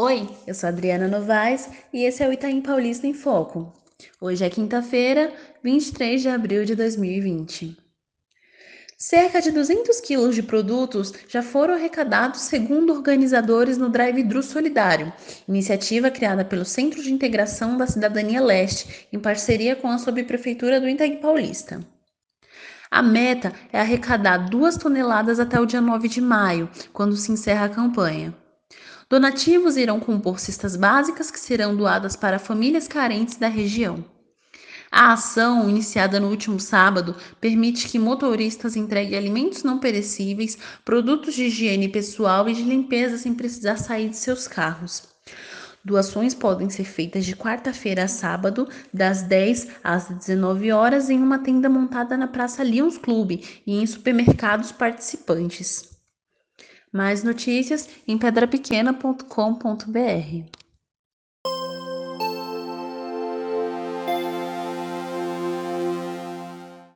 Oi, eu sou Adriana Novaes e esse é o Itaim Paulista em Foco. Hoje é quinta-feira, 23 de abril de 2020. Cerca de 200 quilos de produtos já foram arrecadados, segundo organizadores no Drive-Thru Solidário, iniciativa criada pelo Centro de Integração da Cidadania Leste, em parceria com a Subprefeitura do Itaim Paulista. A meta é arrecadar duas toneladas até o dia 9 de maio, quando se encerra a campanha. Donativos irão compor cestas básicas que serão doadas para famílias carentes da região. A ação, iniciada no último sábado, permite que motoristas entreguem alimentos não perecíveis, produtos de higiene pessoal e de limpeza sem precisar sair de seus carros. Doações podem ser feitas de quarta-feira a sábado, das 10 às 19 horas, em uma tenda montada na Praça Lions Clube e em supermercados participantes. Mais notícias em pedrapequena.com.br.